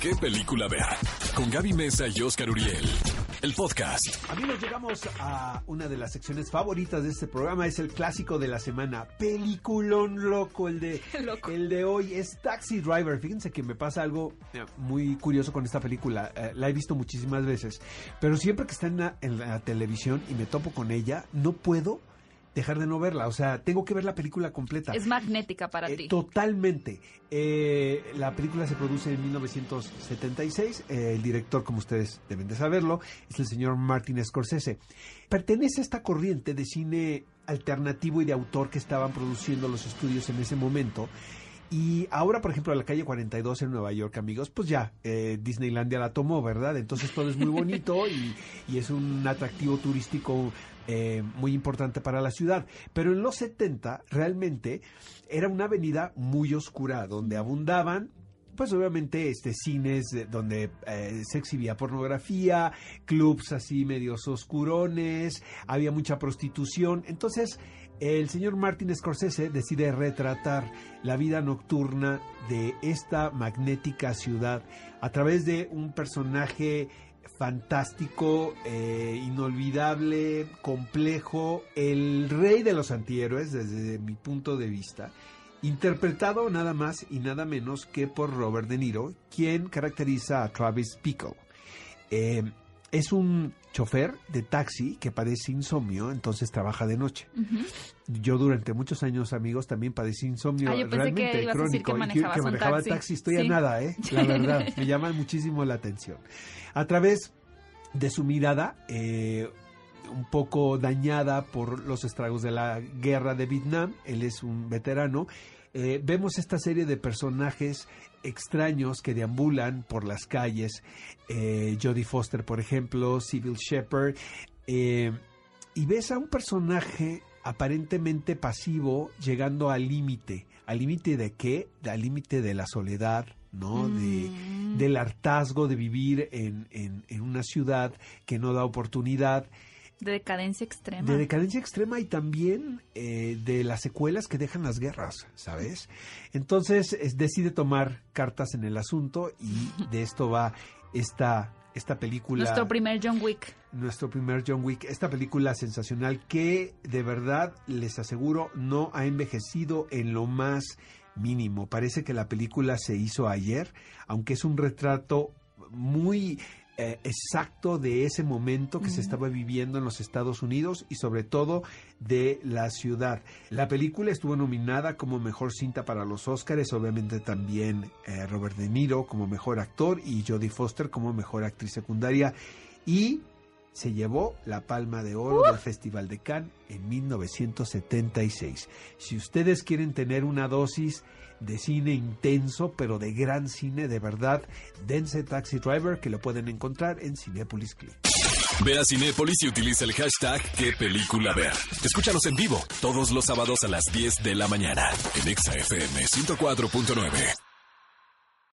¿Qué película ver? Con Gaby Mesa y Oscar Uriel. El podcast. Amigos, llegamos a una de las secciones favoritas de este programa. Es el clásico de la semana. Peliculón loco. El de, Loco. El de hoy es Taxi Driver. Fíjense que me pasa algo eh, muy curioso con esta película. Eh, la he visto muchísimas veces. Pero siempre que está en la, en la televisión y me topo con ella, no puedo dejar de no verla. O sea, tengo que ver la película completa. Es magnética para Eh, ti. Totalmente. Eh, la película se produce en 1976. Eh, el director, como ustedes deben de saberlo, es el señor Martin Scorsese. Pertenece a esta corriente de cine alternativo y de autor que estaban produciendo los estudios en ese momento. Y ahora, por ejemplo, la calle 42 en Nueva York, amigos, pues ya eh, Disneylandia la tomó, ¿verdad? Entonces todo es muy bonito y, y es un atractivo turístico eh, muy importante para la ciudad. Pero en los 70 realmente era una avenida muy oscura donde abundaban pues obviamente este cines eh, donde eh, se exhibía pornografía, clubs así medios oscurones, había mucha prostitución. Entonces, el señor Martin Scorsese decide retratar la vida nocturna de esta magnética ciudad a través de un personaje fantástico, eh, inolvidable, complejo, el rey de los antihéroes desde mi punto de vista, interpretado nada más y nada menos que por Robert De Niro, quien caracteriza a Travis Bickle. Eh, es un chofer de taxi que padece insomnio, entonces trabaja de noche. Yo durante muchos años, amigos, también padecí insomnio Ah, realmente que que crónico manejabas que un manejaba taxi. taxi. Estoy a nada, ¿eh? La verdad, me llama muchísimo la atención. A través de su mirada, eh, un poco dañada por los estragos de la guerra de Vietnam, él es un veterano, eh, vemos esta serie de personajes extraños que deambulan por las calles, eh, Jodie Foster, por ejemplo, Civil Shepard, eh, y ves a un personaje aparentemente pasivo llegando al límite. ¿Al límite de qué? Al límite de la soledad, ¿no? De, Mm. del hartazgo de vivir en, en- en una ciudad que no da oportunidad, De decadencia extrema. de decadencia extrema y también eh, de las secuelas que dejan las guerras, ¿sabes? Entonces es- decide tomar cartas en el asunto y de esto va esta, esta película Nuestro primer John Wick. nuestro primer John Wick, esta película sensacional que de verdad les aseguro no ha envejecido en lo más mínimo. Parece que la película se hizo ayer, aunque es un retrato muy eh, exacto de ese momento que se estaba viviendo en los Estados Unidos y sobre todo de la ciudad. La película estuvo nominada como mejor cinta para los Óscares, obviamente también eh, Robert De Niro como mejor actor y Jodie Foster como mejor actriz secundaria y se llevó la palma de oro del Festival de Cannes en 1976. Si ustedes quieren tener una dosis de cine intenso, pero de gran cine de verdad, dense Taxi Driver que lo pueden encontrar en Cinepolis Click. Ve a Cinépolis y utiliza el hashtag ¿Qué película ver? Escúchanos en vivo todos los sábados a las 10 de la mañana en Exa FM 104.9.